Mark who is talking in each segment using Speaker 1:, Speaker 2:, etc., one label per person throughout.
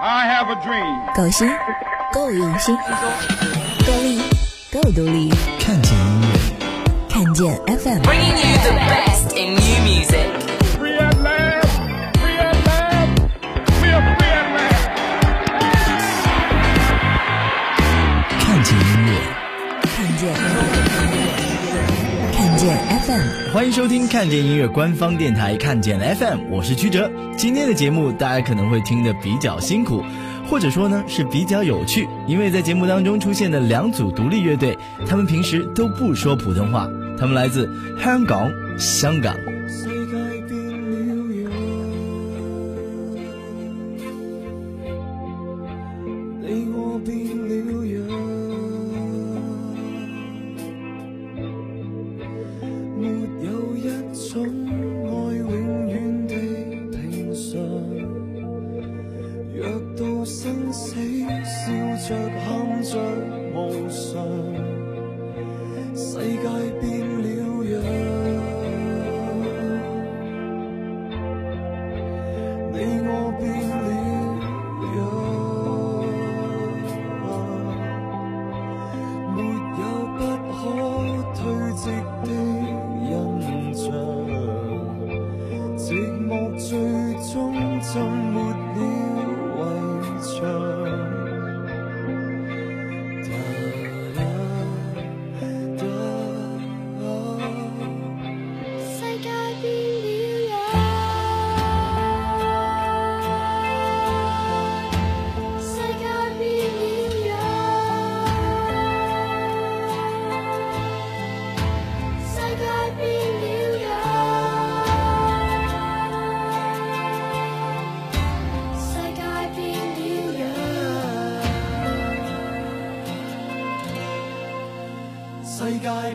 Speaker 1: I have a dream。
Speaker 2: 够新，够用心，够力，够独立。
Speaker 3: 看见音乐，
Speaker 2: 看见
Speaker 4: FM。Bringing you the best in new music.
Speaker 3: 欢迎收听看见音乐官方电台看见 FM，我是曲哲。今天的节目大家可能会听得比较辛苦，或者说呢是比较有趣，因为在节目当中出现的两组独立乐队，他们平时都不说普通话，他们来自香港、香港。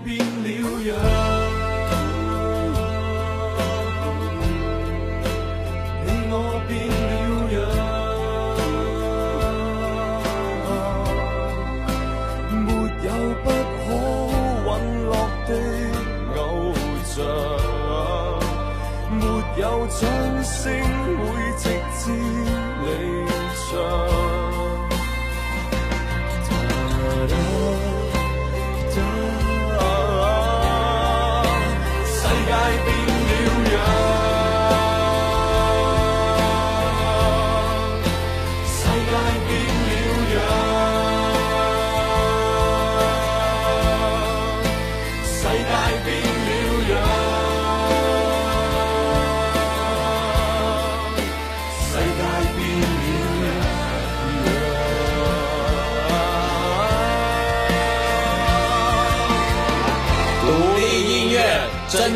Speaker 5: 世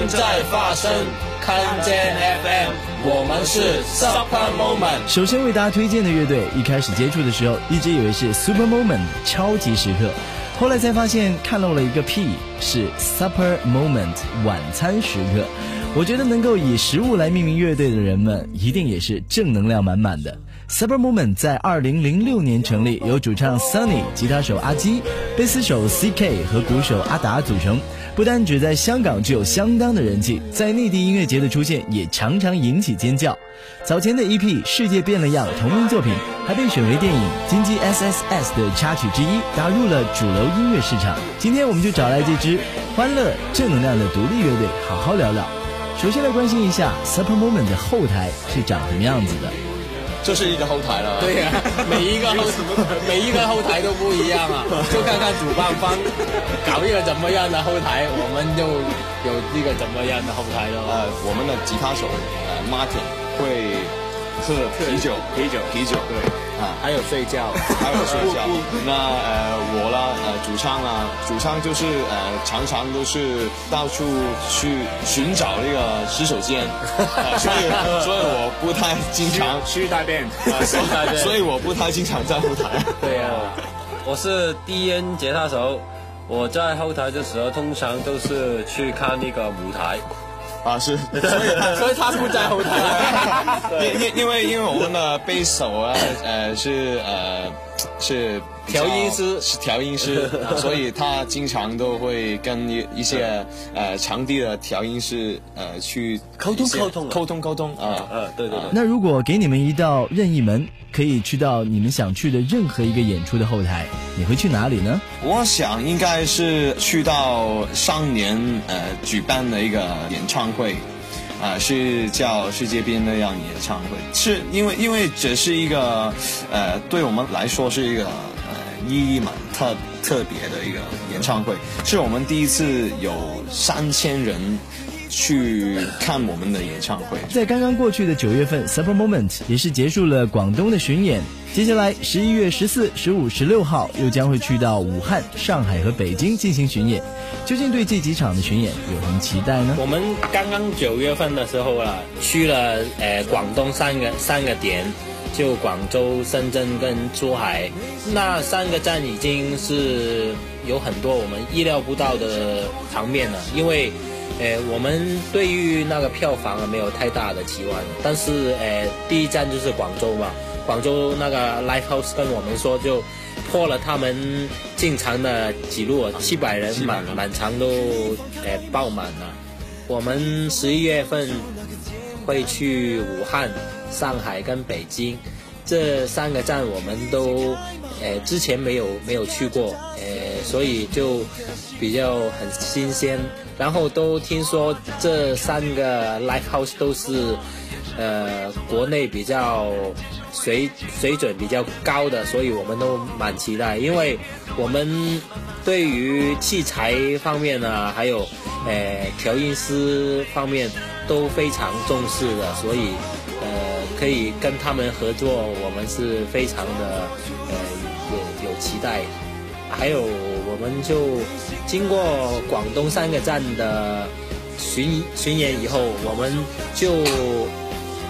Speaker 6: 正在发生，看见 FM，我们是 Super Moment。
Speaker 3: 首先为大家推荐的乐队，一开始接触的时候，一直以为是 Super Moment 超级时刻，后来才发现看漏了一个 P，是 Supper Moment 晚餐时刻。我觉得能够以食物来命名乐队的人们，一定也是正能量满满的。Super Moment 在2006年成立，由主唱 Sunny、吉他手阿基、贝斯手 CK 和鼓手阿达组成。不单只在香港具有相当的人气，在内地音乐节的出现也常常引起尖叫。早前的 EP《世界变了样》同名作品还被选为电影《金鸡 SSS》的插曲之一，打入了主流音乐市场。今天我们就找来这支欢乐正能量的独立乐队，好好聊聊。首先来关心一下 Super Moment 的后台是长什么样子的。
Speaker 6: 这是一个后台了，
Speaker 7: 对呀、每一个后 每一个后台都不一样啊，就看看主办方搞一个怎么样的后台，我们就有一个怎么样的后台了。
Speaker 6: 呃，我们的吉他手呃 Martin 会喝啤酒，啤酒，啤酒，对，啊，
Speaker 7: 还有睡觉，
Speaker 6: 还有睡觉。那呃，我啦，呃，主唱啦，主唱就是呃，常常都是到处去寻找那个洗手间，呃 所以所以我不太经常
Speaker 7: 去大便，
Speaker 6: 呃所以所以我不太经常在后台。
Speaker 7: 对呀、我是低音吉他手，我在后台的时候通常都是去看那个舞台。
Speaker 6: 啊，是，所以他
Speaker 7: 所以他不在后台。
Speaker 6: 因因因为因为我们的背手啊，呃是呃是
Speaker 7: 调音师
Speaker 6: 是调音师，所以他经常都会跟一一些呃场地的调音师呃去
Speaker 7: 沟通沟通啊
Speaker 6: 沟通沟通啊。
Speaker 7: 呃，对对对。
Speaker 3: 那如果给你们一道任意门，可以去到你们想去的任何一个演出的后台，你会去哪里呢？
Speaker 6: 我想应该是去到上年呃举办的一个演唱会，啊、是叫世界变那样演唱会，是因为因为这是一个呃对我们来说是一个意义蛮特特别的一个演唱会，是我们第一次有三千人去看我们的演唱会。
Speaker 3: 在刚刚过去的九月份，Super Moment 也是结束了广东的巡演。接下来十一月十四、十五、十六号又将会去到武汉、上海和北京进行巡演。究竟对这几场的巡演有什么期待呢？
Speaker 7: 我们刚刚九月份的时候啊，去了呃广东三个三个点，就广州、深圳跟珠海，那三个站已经是有很多我们意料不到的场面了，因为。呃，我们对于那个票房啊没有太大的期望，但是呃，第一站就是广州嘛，广州那个 Live House 跟我们说就破了他们进场的记录，七百人满满场都呃爆满了。我们十一月份会去武汉、上海跟北京这三个站，我们都呃之前没有没有去过，呃，所以就比较很新鲜。然后都听说这三个 live house 都是呃国内比较水水准比较高的，所以我们都蛮期待，因为我们对于器材方面呢，还有呃调音师方面都非常重视的，所以呃可以跟他们合作，我们是非常的呃有有期待。还有，我们就经过广东三个站的巡巡演以后，我们就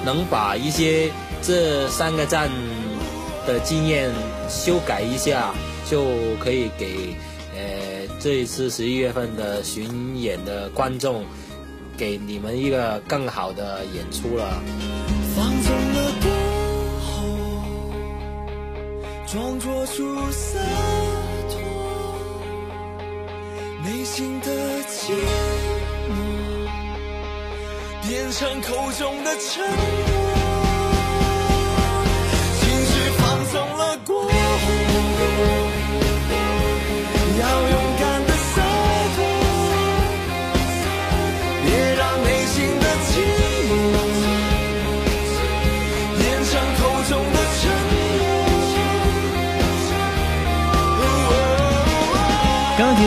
Speaker 7: 能把一些这三个站的经验修改一下，就可以给呃这一次十一月份的巡演的观众，给你们一个更好的演出了。
Speaker 5: 放纵了过后，装作出洒脱，内心的寂寞变成口中的沉默。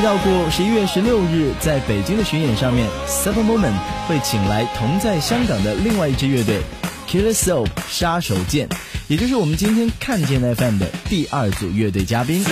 Speaker 5: 要
Speaker 3: 过，十一月十六日在北京的巡演上面，Super Moment 会请来同在香港的另外一支乐队 Killer Soul 杀手剑，也就是我们今天看见 FM 的第二组乐队嘉宾。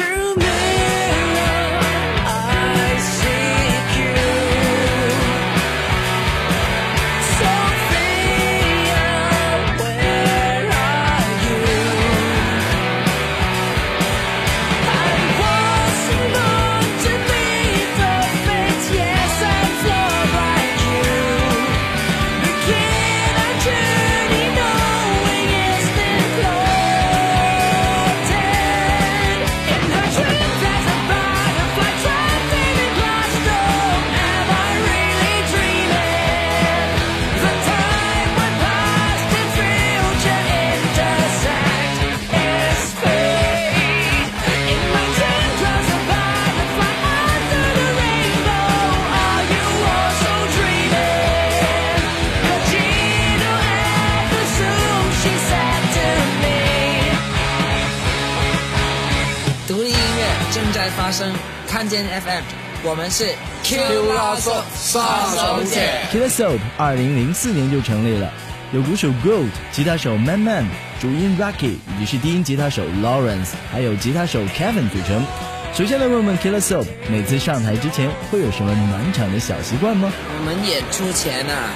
Speaker 8: 看见 FM，我们是 Q 拉索杀手锏。
Speaker 3: Killer Soul 二零零四年就成立了，有鼓手 Gold、吉他手 Man Man、主音 Rocky 以及是低音吉他手 Lawrence，还有吉他手 Kevin 组成。首先来问问 Killer Soap，每次上台之前会有什么暖场的小习惯吗？
Speaker 8: 我们演出前啊，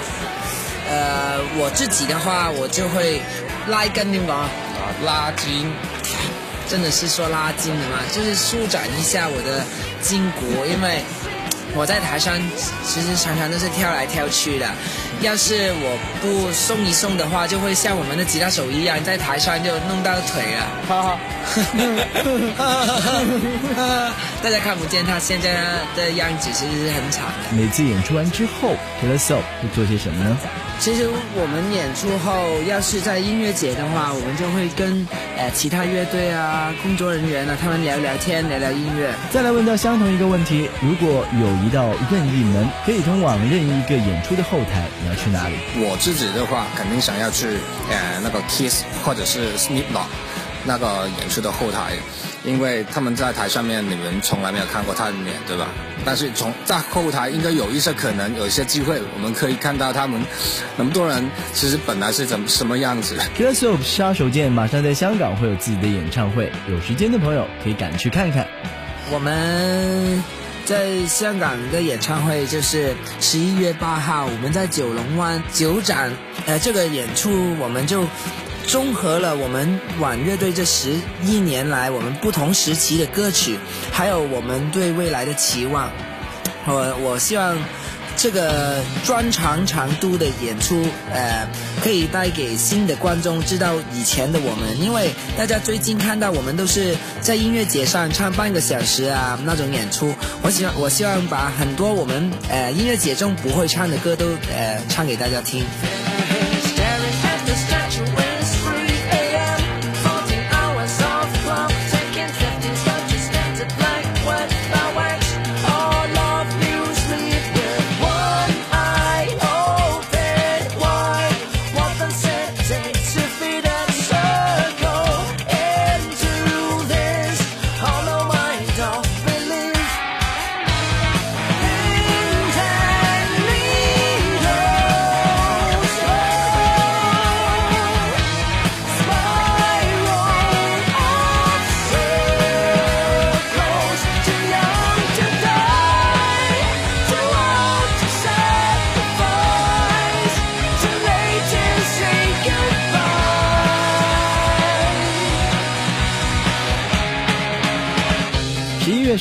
Speaker 8: 呃，我自己的话，我就会拉筋点讲啊，拉筋，真的是说拉筋的嘛，就是舒展一下我的筋骨，因为我在台上其实常常都是跳来跳去的，要是我不送一送的话，就会像我们的吉他手一样，在台上就弄到腿了。
Speaker 3: 哈哈。
Speaker 8: 大家看不见他现在的样子，其实是很惨的。
Speaker 3: 每次演出完之后，Taylor Soul 会做些什么呢？
Speaker 8: 其实我们演出后，要是在音乐节的话，我们就会跟呃其他乐队啊、工作人员啊，他们聊聊天、聊聊音乐。
Speaker 3: 再来问到相同一个问题：如果有一道任意门可以通往任意一个演出的后台，你要去哪里？
Speaker 9: 我自己的话，肯定想要去呃那个 Kiss 或者是 Slipknot 那个演出的后台，因为他们在台上面你们从来没有看过他的脸，对吧？但是从在后台应该有一些可能，有一些机会，我们可以看到他们那么多人其实本来是怎么什么样子。
Speaker 3: k i l l e r Soul 杀手锏马上在香港会有自己的演唱会，有时间的朋友可以赶去看看。
Speaker 8: 我们在香港的演唱会就是十一月八号，我们在九龙湾九展，呃，这个演出我们就综合了我们晚乐队这十一年来我们不同时期的歌曲，还有我们对未来的期望。我我希望这个专长长度的演出，呃，可以带给新的观众知道以前的我们，因为大家最近看到我们都是在音乐节上唱半个小时啊那种演出，我希望我希望把很多我们呃音乐节中不会唱的歌都呃唱给大家听。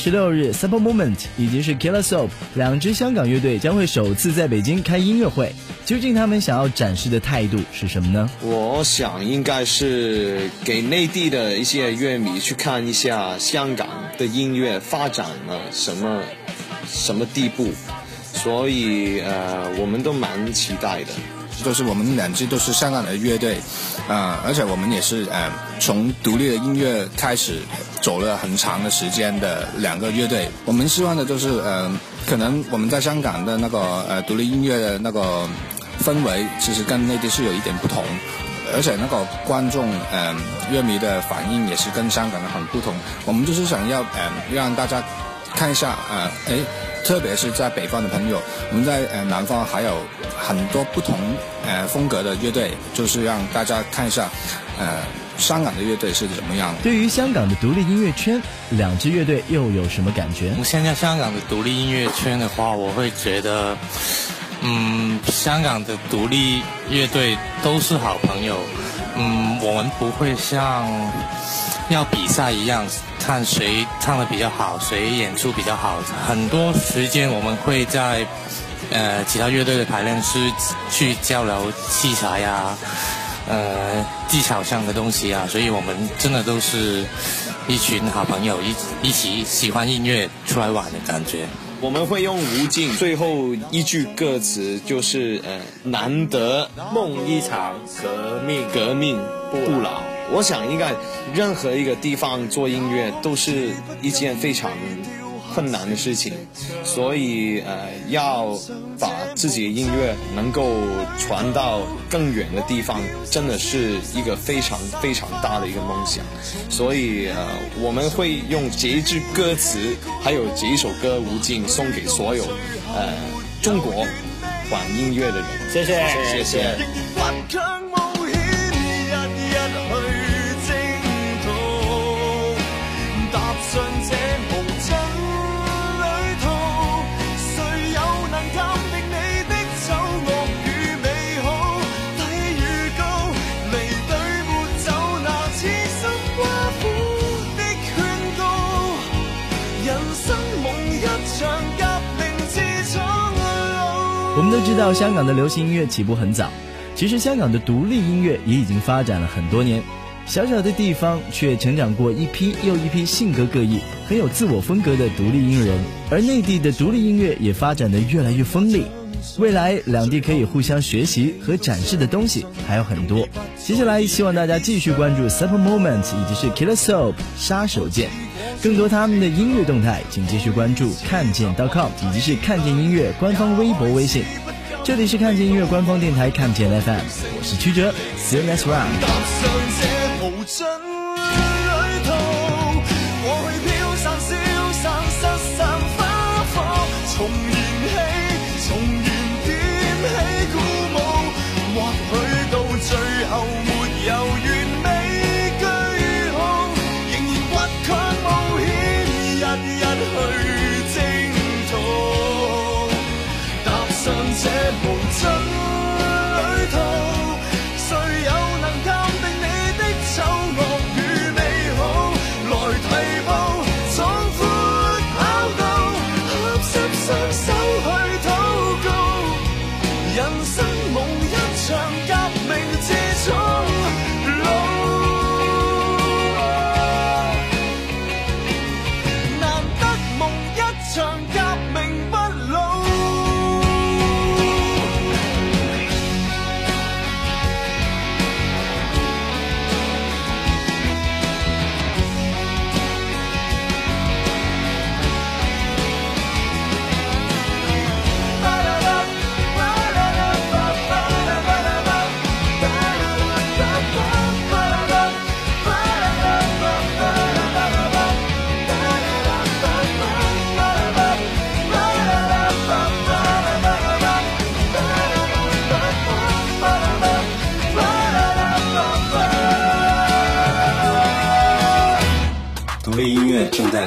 Speaker 3: 十六日，Super Moment 以及是 Killer Soap 两支香港乐队将会首次在北京开音乐会。究竟他们想要展示的态度是什么呢？
Speaker 6: 我想应该是给内地的一些乐迷去看一下香港的音乐发展了什么什么地步，所以呃，我们都蛮期待的。
Speaker 9: 都是我们两支都是香港的乐队，呃，而且我们也是呃从独立的音乐开始走了很长的时间的两个乐队。我们希望的就是呃，可能我们在香港的那个呃独立音乐的那个氛围，其实跟内地是有一点不同。而且那个观众，嗯、乐迷的反应也是跟香港的很不同。我们就是想要，嗯、让大家看一下，呃，哎，特别是在北方的朋友，我们在呃南方还有很多不同呃风格的乐队，就是让大家看一下，呃，香港的乐队是怎么样的。
Speaker 3: 对于香港的独立音乐圈，两支乐队又有什么感觉？
Speaker 10: 现在香港的独立音乐圈的话，我会觉得，嗯，香港的独立乐队都是好朋友。嗯，我们不会像要比赛一样，看谁唱的比较好，谁演出比较好。很多时间我们会在呃其他乐队的排练室去交流器材呀、呃技巧上的东西啊，所以我们真的都是一群好朋友，一一起喜欢音乐出来玩的感觉。
Speaker 6: 我们会用无尽最后一句歌词就是呃难得
Speaker 7: 梦一场，革命
Speaker 6: 革命不老。我想应该任何一个地方做音乐都是一件非常困难的事情，所以呃要把自己的音乐能够传到更远的地方，真的是一个非常非常大的一个梦想。所以呃我们会用这一句歌词，还有这一首歌《无尽》送给所有呃中国玩音乐的人。
Speaker 7: 谢谢
Speaker 6: 谢谢。
Speaker 5: 我们都知道，香港的流行音乐起步很早，其实香港的独立音乐也已经发展了很多年。小小的地方却成长过一批又一批性格各异、很有自我风格的独立音乐人，而内地的独立音乐也发展得越来越锋利。未来两地可以互相学习和展示的东西还有很多。接下来希望大家继续关注 Super Moment 以及是 Killer Soap 杀手锏，更多他们的音乐动态，请继续关注看见 .com 以及是看见音乐官方微博、微信。这里是看见音乐官方电台看见 FM，我是曲哲，See you next round。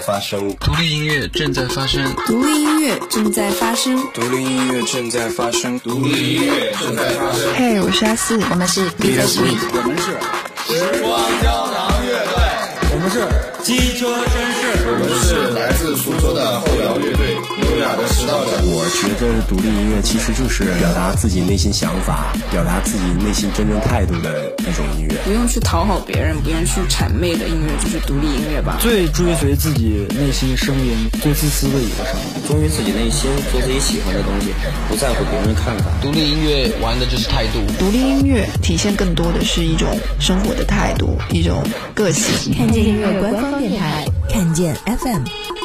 Speaker 9: 发生，
Speaker 11: 独立音乐正在发生，
Speaker 2: 独立音乐正在发生，
Speaker 12: 独立音乐正在发生，
Speaker 9: 独立音乐正在发生。
Speaker 2: 嘿，我是阿四，我们是
Speaker 9: b e a Sweet，
Speaker 12: 我们是
Speaker 9: 时光胶囊乐队，
Speaker 13: 我们是机车绅士，
Speaker 9: 我们是来自苏州的后摇乐队，优雅的拾到者。
Speaker 14: 我觉得独立音乐其实就是表达自己内心想法，表达自己内心真正态度的一种音乐。
Speaker 15: 不用去讨好别人，不用去谄媚的音乐就是独立音乐吧。
Speaker 16: 最追随自己内心声音、最自私的一个声音，
Speaker 17: 忠于自己内心，做自己喜欢的东西，不在乎别人的看法。
Speaker 11: 独立音乐玩的就是态度。
Speaker 15: 独立音乐体现更多的是一种生活的态度，一种个性。
Speaker 2: 看见音乐官方电台，看见 FM。